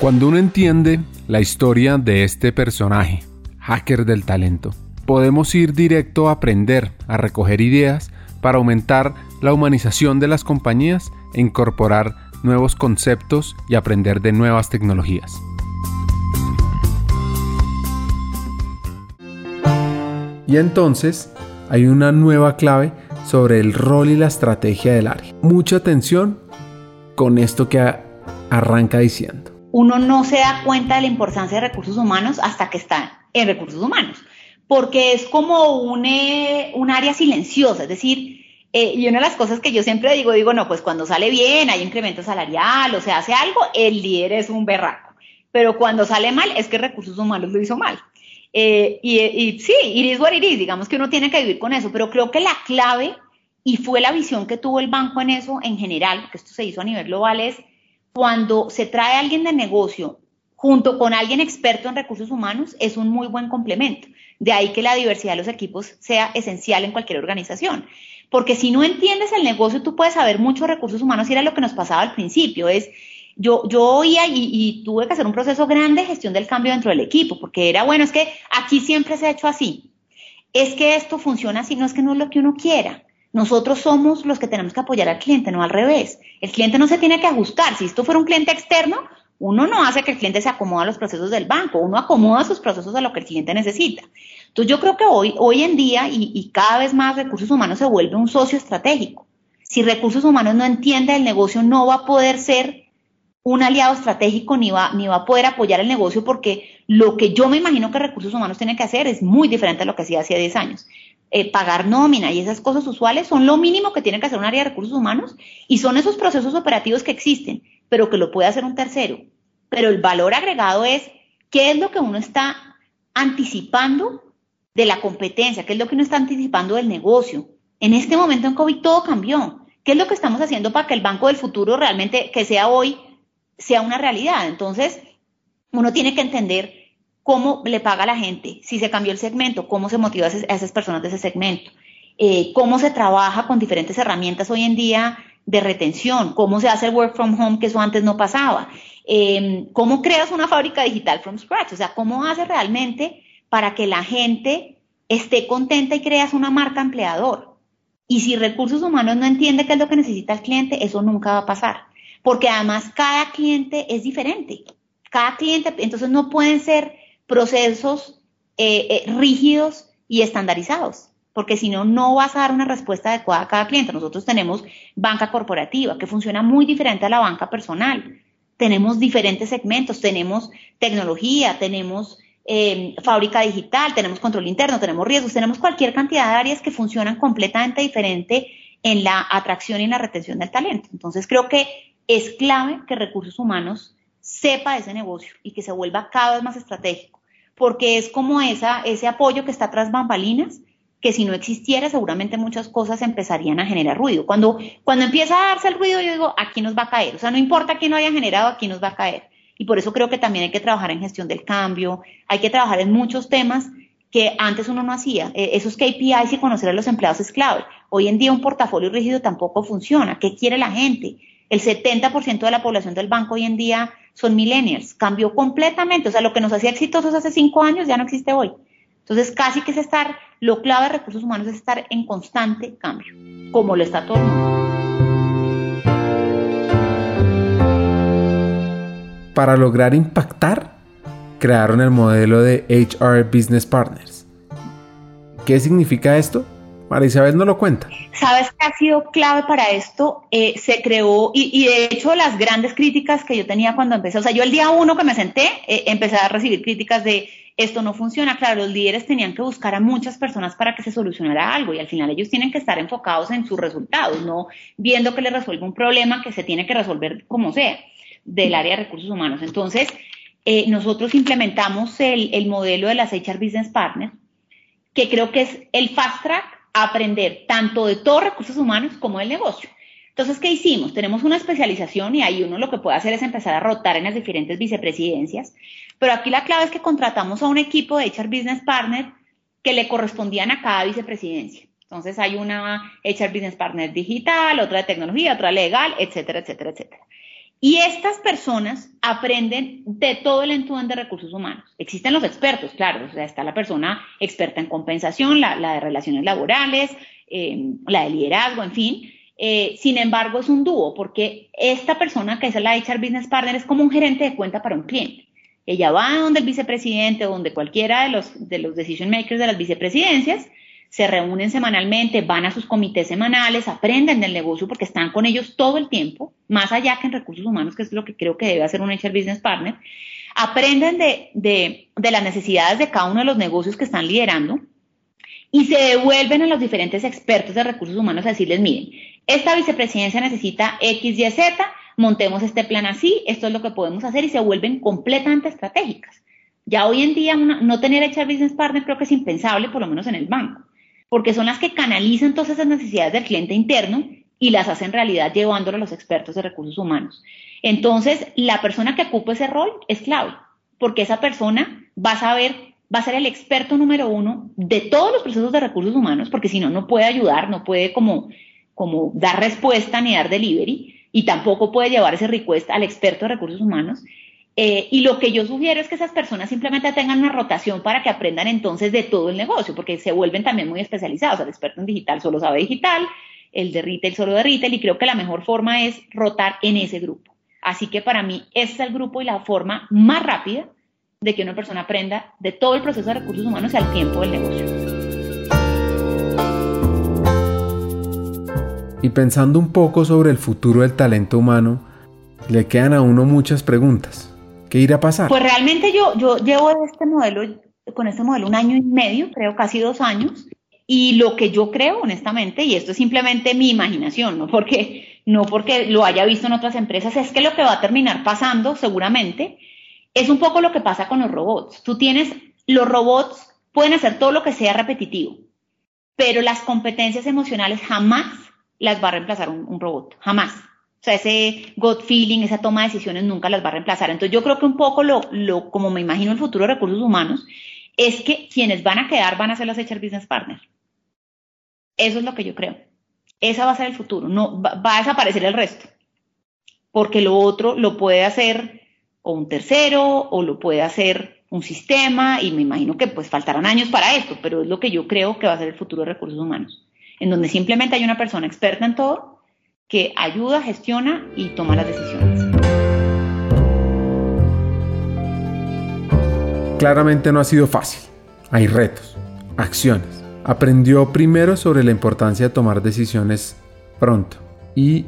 Cuando uno entiende la historia de este personaje, hacker del talento, podemos ir directo a aprender, a recoger ideas para aumentar la humanización de las compañías e incorporar nuevos conceptos y aprender de nuevas tecnologías. Y entonces hay una nueva clave sobre el rol y la estrategia del área. Mucha atención con esto que arranca diciendo. Uno no se da cuenta de la importancia de recursos humanos hasta que está en recursos humanos, porque es como un, eh, un área silenciosa, es decir, eh, y una de las cosas que yo siempre digo, digo, no, pues cuando sale bien, hay incremento salarial o se hace algo, el líder es un berraco. Pero cuando sale mal, es que recursos humanos lo hizo mal. Eh, y, y, sí, it is what it is, digamos que uno tiene que vivir con eso, pero creo que la clave, y fue la visión que tuvo el banco en eso en general, porque esto se hizo a nivel global, es cuando se trae a alguien de negocio junto con alguien experto en recursos humanos, es un muy buen complemento. De ahí que la diversidad de los equipos sea esencial en cualquier organización. Porque si no entiendes el negocio, tú puedes saber muchos recursos humanos y era lo que nos pasaba al principio. Es, yo, yo oía y, y, tuve que hacer un proceso grande de gestión del cambio dentro del equipo, porque era, bueno, es que aquí siempre se ha hecho así. Es que esto funciona así, no es que no es lo que uno quiera. Nosotros somos los que tenemos que apoyar al cliente, no al revés. El cliente no se tiene que ajustar. Si esto fuera un cliente externo, uno no hace que el cliente se acomode a los procesos del banco, uno acomoda sus procesos a lo que el cliente necesita. Entonces yo creo que hoy, hoy en día y, cada vez más recursos humanos se vuelve un socio estratégico. Si recursos humanos no entiende el negocio, no va a poder ser un aliado estratégico ni va, ni va a poder apoyar el negocio porque lo que yo me imagino que recursos humanos tiene que hacer es muy diferente a lo que hacía hace 10 años. Eh, pagar nómina y esas cosas usuales son lo mínimo que tiene que hacer un área de recursos humanos y son esos procesos operativos que existen, pero que lo puede hacer un tercero. Pero el valor agregado es qué es lo que uno está anticipando de la competencia, qué es lo que uno está anticipando del negocio. En este momento en COVID todo cambió. ¿Qué es lo que estamos haciendo para que el banco del futuro realmente, que sea hoy, sea una realidad? Entonces, uno tiene que entender cómo le paga a la gente, si se cambió el segmento, cómo se motiva a esas personas de ese segmento, eh, cómo se trabaja con diferentes herramientas hoy en día de retención, cómo se hace el work from home, que eso antes no pasaba, eh, cómo creas una fábrica digital from scratch, o sea, cómo hace realmente para que la gente esté contenta y creas una marca empleador. Y si recursos humanos no entiende qué es lo que necesita el cliente, eso nunca va a pasar. Porque además cada cliente es diferente. Cada cliente, entonces no pueden ser procesos eh, eh, rígidos y estandarizados. Porque si no, no vas a dar una respuesta adecuada a cada cliente. Nosotros tenemos banca corporativa que funciona muy diferente a la banca personal. Tenemos diferentes segmentos, tenemos tecnología, tenemos eh, fábrica digital, tenemos control interno, tenemos riesgos, tenemos cualquier cantidad de áreas que funcionan completamente diferente en la atracción y en la retención del talento. Entonces creo que es clave que recursos humanos sepa ese negocio y que se vuelva cada vez más estratégico, porque es como esa, ese apoyo que está tras bambalinas, que si no existiera seguramente muchas cosas empezarían a generar ruido. Cuando, cuando empieza a darse el ruido, yo digo, aquí nos va a caer. O sea, no importa quién lo haya generado, aquí nos va a caer. Y por eso creo que también hay que trabajar en gestión del cambio, hay que trabajar en muchos temas que antes uno no hacía. E, esos KPIs y conocer a los empleados es clave. Hoy en día un portafolio rígido tampoco funciona. ¿Qué quiere la gente? El 70% de la población del banco hoy en día son millennials. Cambió completamente. O sea, lo que nos hacía exitosos hace cinco años ya no existe hoy. Entonces, casi que es estar, lo clave de recursos humanos es estar en constante cambio, como lo está todo el mundo. para lograr impactar, crearon el modelo de HR Business Partners. ¿Qué significa esto? María Isabel no lo cuenta. Sabes que ha sido clave para esto. Eh, se creó, y, de hecho, las grandes críticas que yo tenía cuando empecé, o sea, yo el día uno que me senté, eh, empecé a recibir críticas de esto no funciona. Claro, los líderes tenían que buscar a muchas personas para que se solucionara algo, y al final ellos tienen que estar enfocados en sus resultados, no viendo que les resuelve un problema que se tiene que resolver como sea del área de recursos humanos. Entonces, eh, nosotros implementamos el, modelo de las HR Business Partners, que creo que es el fast track aprender tanto de todos recursos humanos como del negocio. Entonces, ¿qué hicimos? Tenemos una especialización y ahí uno lo que puede hacer es empezar a rotar en las diferentes vicepresidencias, pero aquí la clave es que contratamos a un equipo de HR Business Partners que le correspondían a cada vicepresidencia. Entonces hay una HR Business Partner digital, otra de tecnología, otra legal, etcétera, etcétera, etcétera. Y estas personas aprenden de todo el entorno de recursos humanos. Existen los expertos, claro, o sea, está la persona experta en compensación, la, de relaciones laborales, eh, la de liderazgo, en fin. Eh, sin embargo, es un dúo, porque esta persona que es la HR Business Partner es como un gerente de cuenta para un cliente. Ella va donde el vicepresidente o donde cualquiera de los, de los decision makers de las vicepresidencias, se reúnen semanalmente, van a sus comités semanales, aprenden del negocio porque están con ellos todo el tiempo, más allá que en recursos humanos, que es lo que creo que debe hacer un HR Business Partner, aprenden de, de, de las necesidades de cada uno de los negocios que están liderando y se devuelven a los diferentes expertos de recursos humanos a decirles, miren, esta vicepresidencia necesita X, Y, Z, montemos este plan así, esto es lo que podemos hacer y se vuelven completamente estratégicas. Ya hoy en día no tener HR Business Partner creo que es impensable, por lo menos en el banco, porque son las que canalizan todas esas necesidades del cliente interno y las hacen realidad llevándolo a los expertos de recursos humanos. Entonces, la persona que ocupa ese rol es clave, porque esa persona va a saber, va a ser el experto número uno de todos los procesos de recursos humanos, porque si no, no puede ayudar, no puede como, dar respuesta ni dar delivery y tampoco puede llevar ese request al experto de recursos humanos. Eh, y lo que yo sugiero es que esas personas simplemente tengan una rotación para que aprendan entonces de todo el negocio, porque se vuelven también muy especializados. El experto en digital solo sabe digital, el de retail solo de retail, y creo que la mejor forma es rotar en ese grupo. Así que para mí, ese es el grupo y la forma más rápida de que una persona aprenda de todo el proceso de recursos humanos y al tiempo del negocio. Y pensando un poco sobre el futuro del talento humano, le quedan a uno muchas preguntas. ¿Qué irá a pasar? Pues realmente yo, yo llevo este modelo, con este modelo un año y medio, creo casi dos años, y lo que yo creo, honestamente, y esto es simplemente mi imaginación, no porque, no porque lo haya visto en otras empresas, es que lo que va a terminar pasando, seguramente, es un poco lo que pasa con los robots. Tú tienes, los robots pueden hacer todo lo que sea repetitivo, pero las competencias emocionales jamás las va a reemplazar un, robot, jamás. O sea, ese gut feeling, esa toma de decisiones nunca las va a reemplazar. Entonces yo creo que un poco lo, lo, como me imagino el futuro de recursos humanos, es que quienes van a quedar van a ser los HR Business Partners. Eso es lo que yo creo. Esa va a ser el futuro. No, va, va a desaparecer el resto. Porque lo otro lo puede hacer o un tercero o lo puede hacer un sistema y me imagino que pues faltarán años para esto, pero es lo que yo creo que va a ser el futuro de recursos humanos en donde simplemente hay una persona experta en todo que ayuda, gestiona y toma las decisiones. Claramente no ha sido fácil. Hay retos, acciones. Aprendió primero sobre la importancia de tomar decisiones pronto y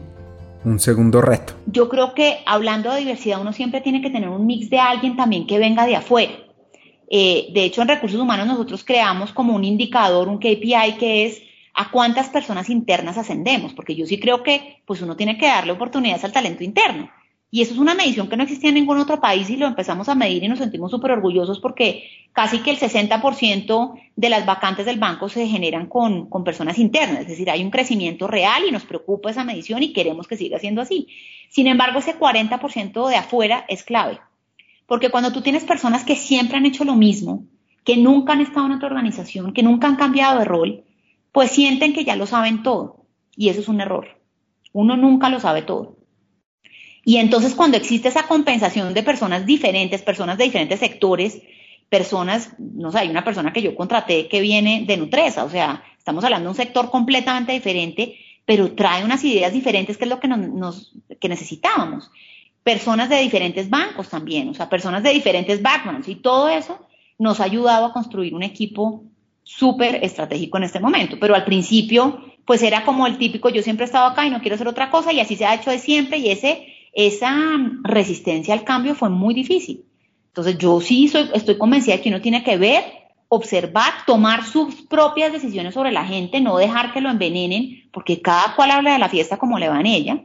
un segundo reto. Yo creo que hablando de diversidad uno siempre tiene que tener un mix de alguien también que venga de afuera. Eh, de hecho, en recursos humanos nosotros creamos como un indicador, un KPI que es a cuántas personas internas ascendemos, porque yo sí creo que pues uno tiene que darle oportunidades al talento interno. Y eso es una medición que no existía en ningún otro país y lo empezamos a medir y nos sentimos súper orgullosos porque casi que el 60% de las vacantes del banco se generan con, con, personas internas, es decir, hay un crecimiento real y nos preocupa esa medición y queremos que siga siendo así. Sin embargo, ese 40% de afuera es clave, porque cuando tú tienes personas que siempre han hecho lo mismo, que nunca han estado en otra organización, que nunca han cambiado de rol, pues sienten que ya lo saben todo. Y eso es un error. Uno nunca lo sabe todo. Y entonces cuando existe esa compensación de personas diferentes, personas de diferentes sectores, personas, no sé, hay una persona que yo contraté que viene de Nutresa, o sea, estamos hablando de un sector completamente diferente, pero trae unas ideas diferentes que es lo que, nos, que necesitábamos. Personas de diferentes bancos también, o sea, personas de diferentes backgrounds y todo eso nos ha ayudado a construir un equipo súper estratégico en este momento. Pero al principio, pues era como el típico, yo siempre he estado acá y no quiero hacer otra cosa y así se ha hecho de siempre y ese, esa resistencia al cambio fue muy difícil. Entonces yo sí soy, estoy convencida de que uno tiene que ver, observar, tomar sus propias decisiones sobre la gente, no dejar que lo envenenen, porque cada cual habla de la fiesta como le va en ella.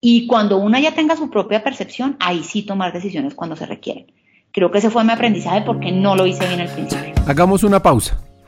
Y cuando uno ya tenga su propia percepción, ahí sí tomar decisiones cuando se requieren. Creo que ese fue mi aprendizaje porque no lo hice bien al principio. Hagamos una pausa.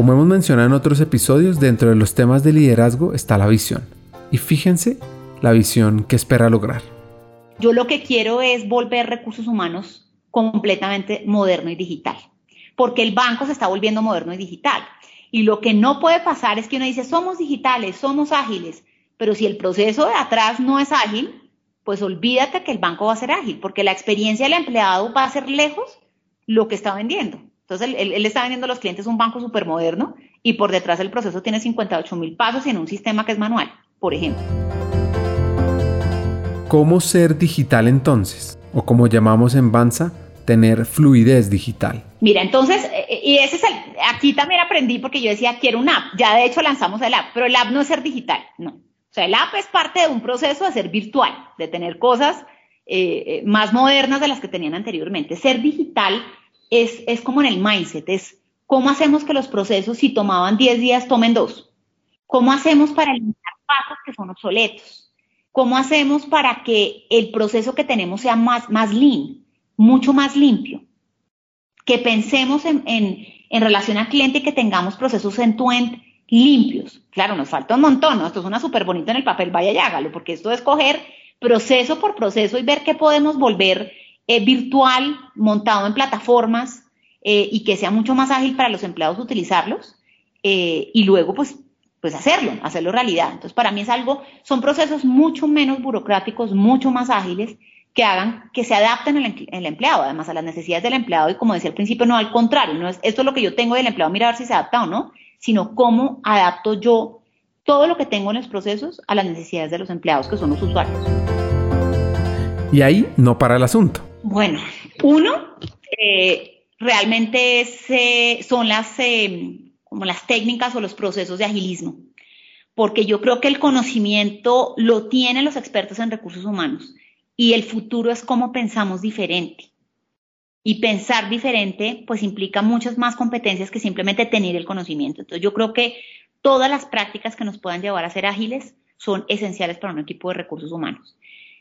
Como hemos mencionado en otros episodios, dentro de los temas de liderazgo está la visión. Y fíjense la visión que espera lograr. Yo lo que quiero es volver recursos humanos completamente moderno y digital, porque el banco se está volviendo moderno y digital. Y lo que no puede pasar es que uno dice, somos digitales, somos ágiles, pero si el proceso de atrás no es ágil, pues olvídate que el banco va a ser ágil, porque la experiencia del empleado va a ser lejos lo que está vendiendo. Entonces, él, está vendiendo a los clientes un banco súper moderno y por detrás el proceso tiene 58 mil pasos y en un sistema que es manual, por ejemplo. ¿Cómo ser digital entonces? O como llamamos en Banza, tener fluidez digital. Mira, entonces, eh, eh, y ese es el, aquí también aprendí porque yo decía, quiero una app. Ya de hecho lanzamos el app, pero el app no es ser digital, no. O sea, el app es parte de un proceso de ser virtual, de tener cosas eh, más modernas de las que tenían anteriormente. Ser digital es, como en el mindset, es cómo hacemos que los procesos, si tomaban 10 días, tomen dos. ¿Cómo hacemos para eliminar pasos que son obsoletos? ¿Cómo hacemos para que el proceso que tenemos sea más, más lean, mucho más limpio? Que pensemos en, en, relación al cliente y que tengamos procesos end-to-end limpios. Claro, nos falta un montón, ¿no? Esto suena súper bonito en el papel, vaya y hágalo, porque esto es coger proceso por proceso y ver qué podemos volver eh, virtual, montado en plataformas eh, y que sea mucho más ágil para los empleados utilizarlos eh, y luego pues, pues hacerlo, hacerlo realidad. Entonces para mí es algo, son procesos mucho menos burocráticos, mucho más ágiles que hagan, que se adapten al, empleado, además a las necesidades del empleado y como decía al principio, no al contrario, no es esto es lo que yo tengo del empleado, mira a ver si se adapta o no, sino cómo adapto yo todo lo que tengo en los procesos a las necesidades de los empleados que son los usuarios. Y ahí no para el asunto. Bueno, uno, eh, realmente son las, eh, como las técnicas o los procesos de agilismo, porque yo creo que el conocimiento lo tienen los expertos en recursos humanos y el futuro es cómo pensamos diferente. Y pensar diferente, pues implica muchas más competencias que simplemente tener el conocimiento. Entonces yo creo que todas las prácticas que nos puedan llevar a ser ágiles son esenciales para un equipo de recursos humanos.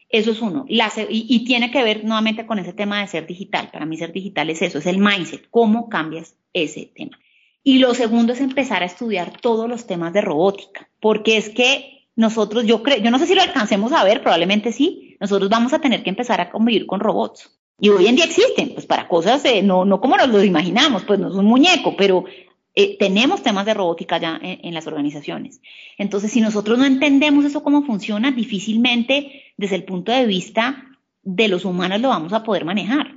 Eso es uno. y, tiene que ver nuevamente con ese tema de ser digital. Para mí ser digital es eso, es el mindset, cómo cambias ese tema. Y lo segundo es empezar a estudiar todos los temas de robótica, porque es que nosotros, yo creo, yo no sé si lo alcancemos a ver, probablemente sí, nosotros vamos a tener que empezar a convivir con robots. Y hoy en día existen, pues para cosas, no, no como nos lo imaginamos, pues no es un muñeco, pero eh, tenemos temas de robótica ya en, las organizaciones. Entonces, si nosotros no entendemos eso cómo funciona, difícilmente desde el punto de vista de los humanos lo vamos a poder manejar.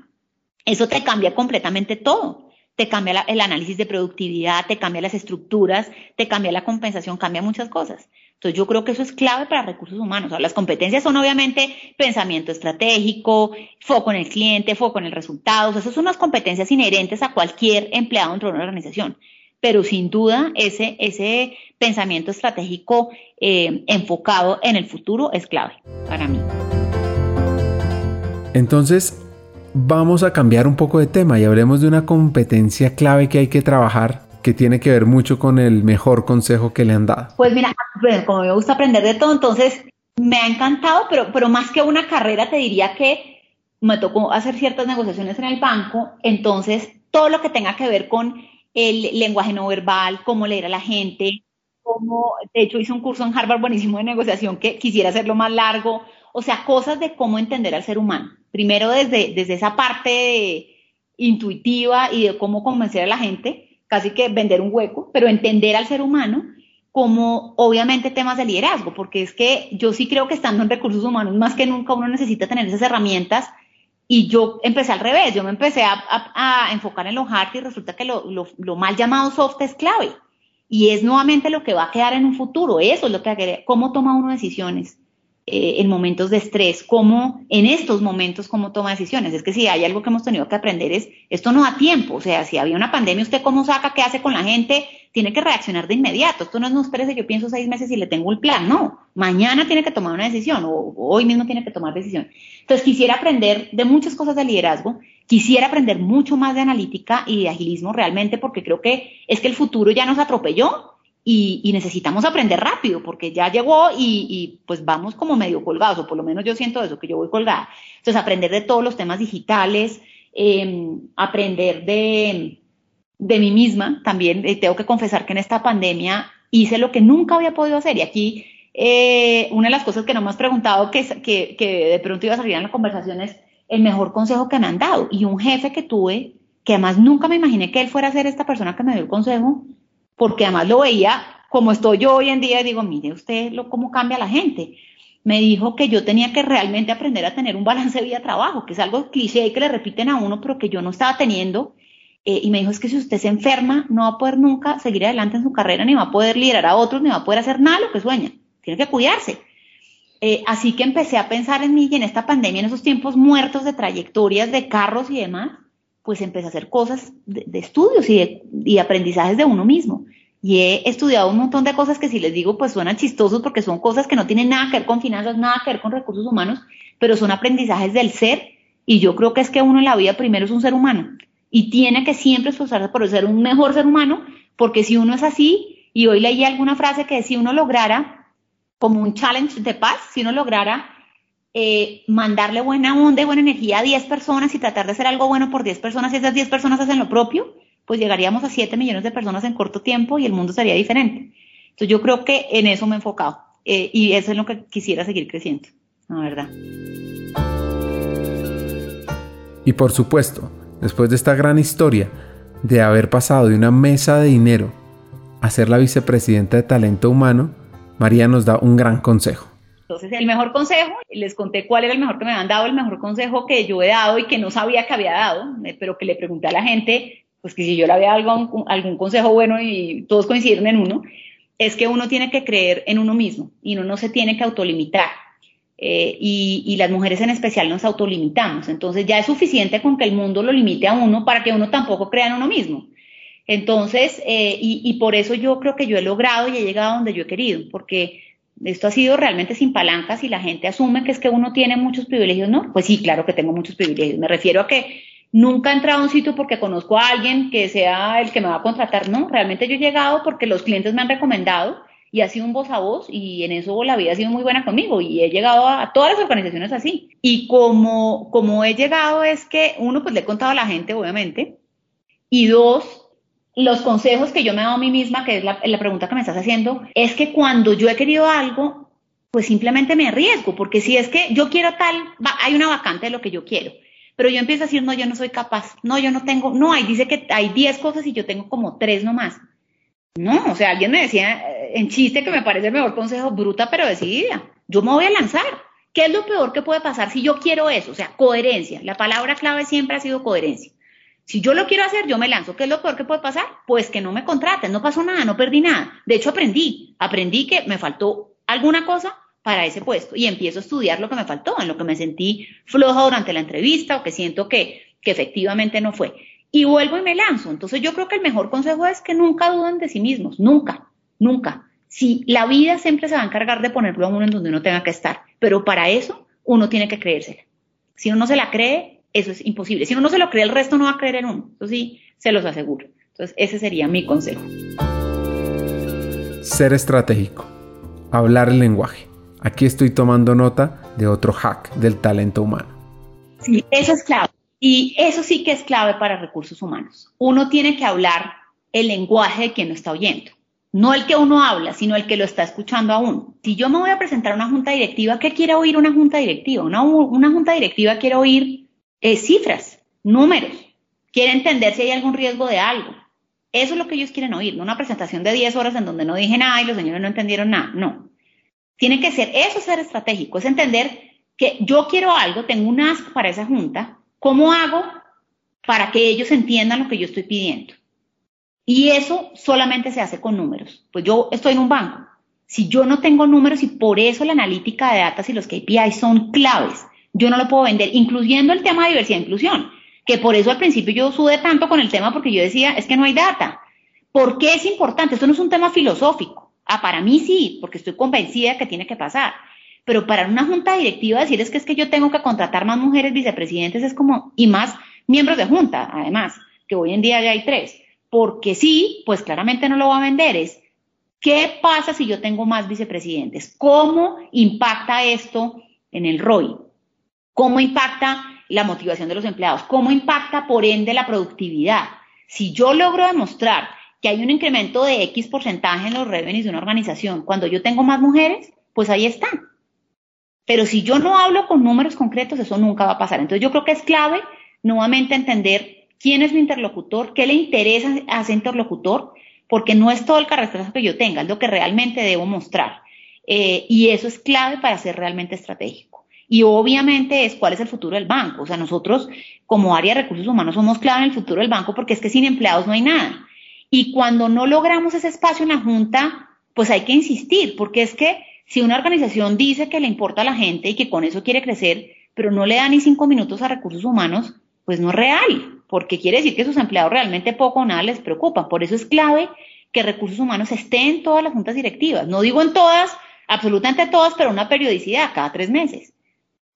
Eso te cambia completamente todo. Te cambia el análisis de productividad, te cambia las estructuras, te cambia la compensación, cambia muchas cosas. Entonces yo creo que eso es clave para recursos humanos. las competencias son obviamente pensamiento estratégico, foco en el cliente, foco en el resultado. Esas son unas competencias inherentes a cualquier empleado dentro de una organización pero sin duda ese, ese pensamiento estratégico eh, enfocado en el futuro es clave para mí. Entonces, vamos a cambiar un poco de tema y hablemos de una competencia clave que hay que trabajar que tiene que ver mucho con el mejor consejo que le han dado. Pues mira, como me gusta aprender de todo, entonces me ha encantado, pero, pero más que una carrera te diría que me tocó hacer ciertas negociaciones en el banco, entonces todo lo que tenga que ver con el lenguaje no verbal, cómo leer a la gente, cómo, de hecho hice un curso en Harvard buenísimo de negociación que quisiera hacerlo más largo, o sea, cosas de cómo entender al ser humano. Primero desde, desde esa parte intuitiva y de cómo convencer a la gente, casi que vender un hueco, pero entender al ser humano como obviamente temas de liderazgo, porque es que yo sí creo que estando en recursos humanos, más que nunca uno necesita tener esas herramientas y yo empecé al revés, yo me empecé a, enfocar en lo hard y resulta que lo, mal llamado soft es clave. Y es nuevamente lo que va a quedar en un futuro, eso es lo que cómo toma uno decisiones eh, en momentos de estrés, cómo en estos momentos, cómo toma decisiones. Es que si hay algo que hemos tenido que aprender es, esto no da tiempo, o sea, si había una pandemia, usted cómo saca, qué hace con la gente, tiene que reaccionar de inmediato. Esto no es, no espérese, yo pienso seis meses y le tengo el plan. No, mañana tiene que tomar una decisión o hoy mismo tiene que tomar decisión. Entonces quisiera aprender de muchas cosas de liderazgo, quisiera aprender mucho más de analítica y de agilismo realmente porque creo que es que el futuro ya nos atropelló y, necesitamos aprender rápido porque ya llegó y, pues vamos como medio colgados, o por lo menos yo siento eso, que yo voy colgada. Entonces, aprender de todos los temas digitales, em, aprender de, de mí misma también. Eh, tengo que confesar que en esta pandemia hice lo que nunca había podido hacer y aquí eh, una de las cosas que no me has preguntado que, que, que de pronto iba a salir en la conversación es el mejor consejo que me han dado y un jefe que tuve que además nunca me imaginé que él fuera a ser esta persona que me dio el consejo porque además lo veía como estoy yo hoy en día y digo, mire usted lo, cómo cambia la gente. Me dijo que yo tenía que realmente aprender a tener un balance de vida-trabajo, que es algo cliché y que le repiten a uno, pero que yo no estaba teniendo. Eh, y me dijo, es que si usted se enferma, no va a poder nunca seguir adelante en su carrera, ni va a poder liderar a otros, ni va a poder hacer nada lo que sueña. Tiene que cuidarse. Eh, así que empecé a pensar en mí y en esta pandemia, en esos tiempos muertos de trayectorias de carros y demás, pues empecé a hacer cosas de, estudios y, y aprendizajes de uno mismo. Y he estudiado un montón de cosas que si les digo, pues suenan chistosos porque son cosas que no tienen nada que ver con finanzas, nada que ver con recursos humanos, pero son aprendizajes del ser. Y yo creo que es que uno en la vida primero es un ser humano y tiene que siempre esforzarse por ser un mejor ser humano, porque si uno es así, y hoy leí alguna frase que si uno lograra, como un challenge de paz, si uno lograra eh, mandarle buena onda y buena energía a 10 personas y tratar de hacer algo bueno por 10 personas y esas 10 personas hacen lo propio, pues llegaríamos a 7 millones de personas en corto tiempo y el mundo sería diferente. Entonces yo creo que en eso me he enfocado eh, y eso es lo que quisiera seguir creciendo, la verdad. Y por supuesto, después de esta gran historia de haber pasado de una mesa de dinero a ser la vicepresidenta de talento humano, María nos da un gran consejo. Entonces, el mejor consejo, les conté cuál era el mejor que me habían dado, el mejor consejo que yo he dado y que no sabía que había dado, eh, pero que le pregunté a la gente, pues que si yo le había dado algún, consejo bueno y todos coincidieron en uno, es que uno tiene que creer en uno mismo y uno no se tiene que autolimitar. Eh, y, las mujeres en especial nos autolimitamos. Entonces ya es suficiente con que el mundo lo limite a uno para que uno tampoco crea en uno mismo. Entonces, eh, y, por eso yo creo que yo he logrado y he llegado donde yo he querido, porque esto ha sido realmente sin palancas y la gente asume que es que uno tiene muchos privilegios, ¿no? Pues sí, claro que tengo muchos privilegios. Me refiero a que nunca he entrado a un sitio porque conozco a alguien que sea el que me va a contratar, no. Realmente yo he llegado porque los clientes me han recomendado y ha sido un voz a voz y en eso la vida ha sido muy buena conmigo y he llegado a, todas las organizaciones así. Y como, como he llegado es que uno, pues le he contado a la gente, obviamente, y dos, los consejos que yo me he dado a mí misma, que es la, pregunta que me estás haciendo, es que cuando yo he querido algo, pues simplemente me arriesgo, porque si es que yo quiero tal, hay una vacante de lo que yo quiero, pero yo empiezo a decir, no, yo no soy capaz, no, yo no tengo, no, ahí dice que hay 10 cosas y yo tengo como 3 nomás. No, o sea, alguien me decía eh, en chiste que me parece el mejor consejo, bruta pero decidida, yo me voy a lanzar. ¿Qué es lo peor que puede pasar si yo quiero eso? O sea, coherencia. La palabra clave siempre ha sido coherencia. Si yo lo quiero hacer, yo me lanzo. ¿Qué es lo peor que puede pasar? Pues que no me contraten, no pasó nada, no perdí nada. De hecho, aprendí, aprendí que me faltó alguna cosa para ese puesto y empiezo a estudiar lo que me faltó, en lo que me sentí floja durante la entrevista o que siento que, que efectivamente no fue. Y vuelvo y me lanzo. Entonces yo creo que el mejor consejo es que nunca duden de sí mismos, nunca, nunca. Si la vida siempre se va a encargar de ponerlo a uno en donde uno tenga que estar, pero para eso uno tiene que creérsela. Si uno no se la cree, eso es imposible. Si uno no se lo cree, el resto no va a creer en uno. Eso sí, se los aseguro. Entonces, ese sería mi consejo. Ser estratégico. Hablar el lenguaje. Aquí estoy tomando nota de otro hack del talento humano. Sí, eso es clave. Y eso sí que es clave para recursos humanos. Uno tiene que hablar el lenguaje de quien lo está oyendo. No el que uno habla, sino el que lo está escuchando a uno. Si yo me voy a presentar a una junta directiva, ¿qué quiere oír una junta directiva? Una, una junta directiva quiere oír eh, cifras, números, quiere entender si hay algún riesgo de algo. Eso es lo que ellos quieren oír, no una presentación de 10 horas en donde no dije nada y los señores no entendieron nada, no. Tiene que ser, eso ser estratégico, es entender que yo quiero algo, tengo un asco para esa junta, ¿cómo hago para que ellos entiendan lo que yo estoy pidiendo? Y eso solamente se hace con números. Pues yo estoy en un banco. Si yo no tengo números y por eso la analítica de datos y los KPI son claves, yo no lo puedo vender, incluyendo el tema de diversidad e inclusión, que por eso al principio yo sudé tanto con el tema porque yo decía, es que no hay data. ¿Por qué es importante? Esto no es un tema filosófico. Ah, para mí sí, porque estoy convencida que tiene que pasar. Pero para una junta directiva decir es que es que yo tengo que contratar más mujeres vicepresidentes es como, y más miembros de junta, además, que hoy en día ya hay tres. Porque sí, pues claramente no lo va a vender, es ¿Qué pasa si yo tengo más vicepresidentes? ¿Cómo impacta esto en el ROI? ¿Cómo impacta la motivación de los empleados? ¿Cómo impacta, por ende, la productividad? Si yo logro demostrar que hay un incremento de X porcentaje en los revenues de una organización cuando yo tengo más mujeres, pues ahí están. Pero si yo no hablo con números concretos, eso nunca va a pasar. Entonces yo creo que es clave nuevamente entender quién es mi interlocutor, qué le interesa a ese interlocutor porque no es todo el carretazo que yo tenga, es lo que realmente debo mostrar. Eh, y eso es clave para ser realmente estratégico. Y obviamente es cuál es el futuro del banco. O sea, nosotros como área de recursos humanos somos clave en el futuro del banco porque es que sin empleados no hay nada. Y cuando no logramos ese espacio en la Junta, pues hay que insistir, porque es que si una organización dice que le importa a la gente y que con eso quiere crecer, pero no le da ni cinco minutos a recursos humanos, pues no es real porque quiere decir que sus empleados realmente poco o nada les preocupan. Por eso es clave que recursos humanos estén en todas las juntas directivas. No digo en todas, absolutamente todas, pero una periodicidad cada tres meses.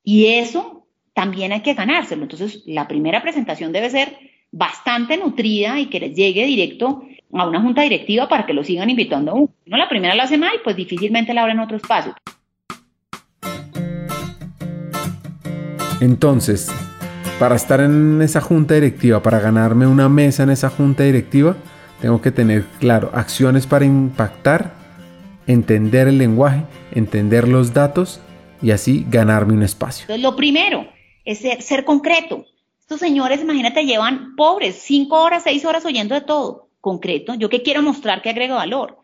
Y eso también hay que ganárselo. Entonces, la primera presentación debe ser bastante nutrida y que les llegue directo a una junta directiva para que lo sigan invitando a uno. No la primera la hace mal, pues difícilmente la abren otro espacio. Entonces, para estar en esa junta directiva, para ganarme una mesa en esa junta directiva, tengo que tener claro acciones para impactar, entender el lenguaje, entender los datos y así ganarme un espacio. Entonces, lo primero es ser, concreto. Estos señores, imagínate, llevan pobres, cinco horas, seis horas oyendo de todo. Concreto, yo que quiero mostrar que agrego valor.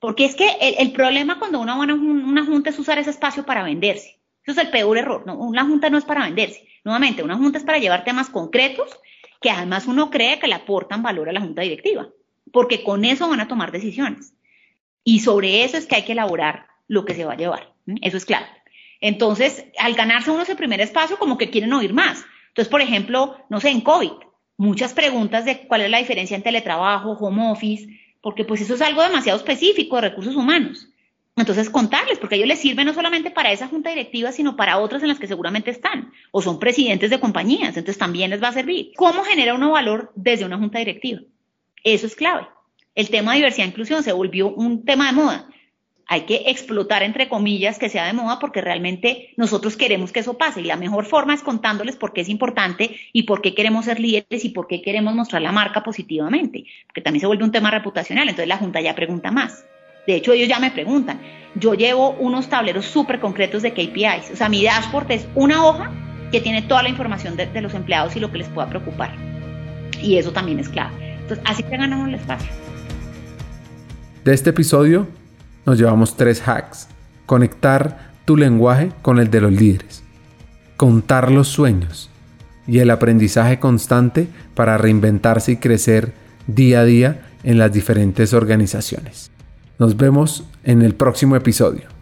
Porque es que el, problema cuando uno va a una, junta es usar ese espacio para venderse. Eso es el peor error. Una junta no es para venderse. Nuevamente, una junta es para llevar temas concretos que además uno cree que le aportan valor a la junta directiva, porque con eso van a tomar decisiones. Y sobre eso es que hay que elaborar lo que se va a llevar. Eso es claro. Entonces, al ganarse uno ese primer espacio, como que quieren oír más. Entonces, por ejemplo, no sé, en COVID, muchas preguntas de cuál es la diferencia en teletrabajo, home office, porque pues eso es algo demasiado específico de recursos humanos. Entonces, contarles, porque a ellos les sirve no solamente para esa junta directiva, sino para otras en las que seguramente están, o son presidentes de compañías, entonces también les va a servir. ¿Cómo genera uno valor desde una junta directiva? Eso es clave. El tema de diversidad e inclusión se volvió un tema de moda. Hay que explotar, entre comillas, que sea de moda porque realmente nosotros queremos que eso pase y la mejor forma es contándoles por qué es importante y por qué queremos ser líderes y por qué queremos mostrar la marca positivamente, porque también se vuelve un tema reputacional, entonces la Junta ya pregunta más. De hecho, ellos ya me preguntan. Yo llevo unos tableros súper concretos de KPIs. O sea, mi dashboard es una hoja que tiene toda la información de, los empleados y lo que les pueda preocupar. Y eso también es clave. Entonces, así que ganamos el espacio. De este episodio nos llevamos tres hacks. Conectar tu lenguaje con el de los líderes. Contar los sueños. Y el aprendizaje constante para reinventarse y crecer día a día en las diferentes organizaciones. Nos vemos en el próximo episodio.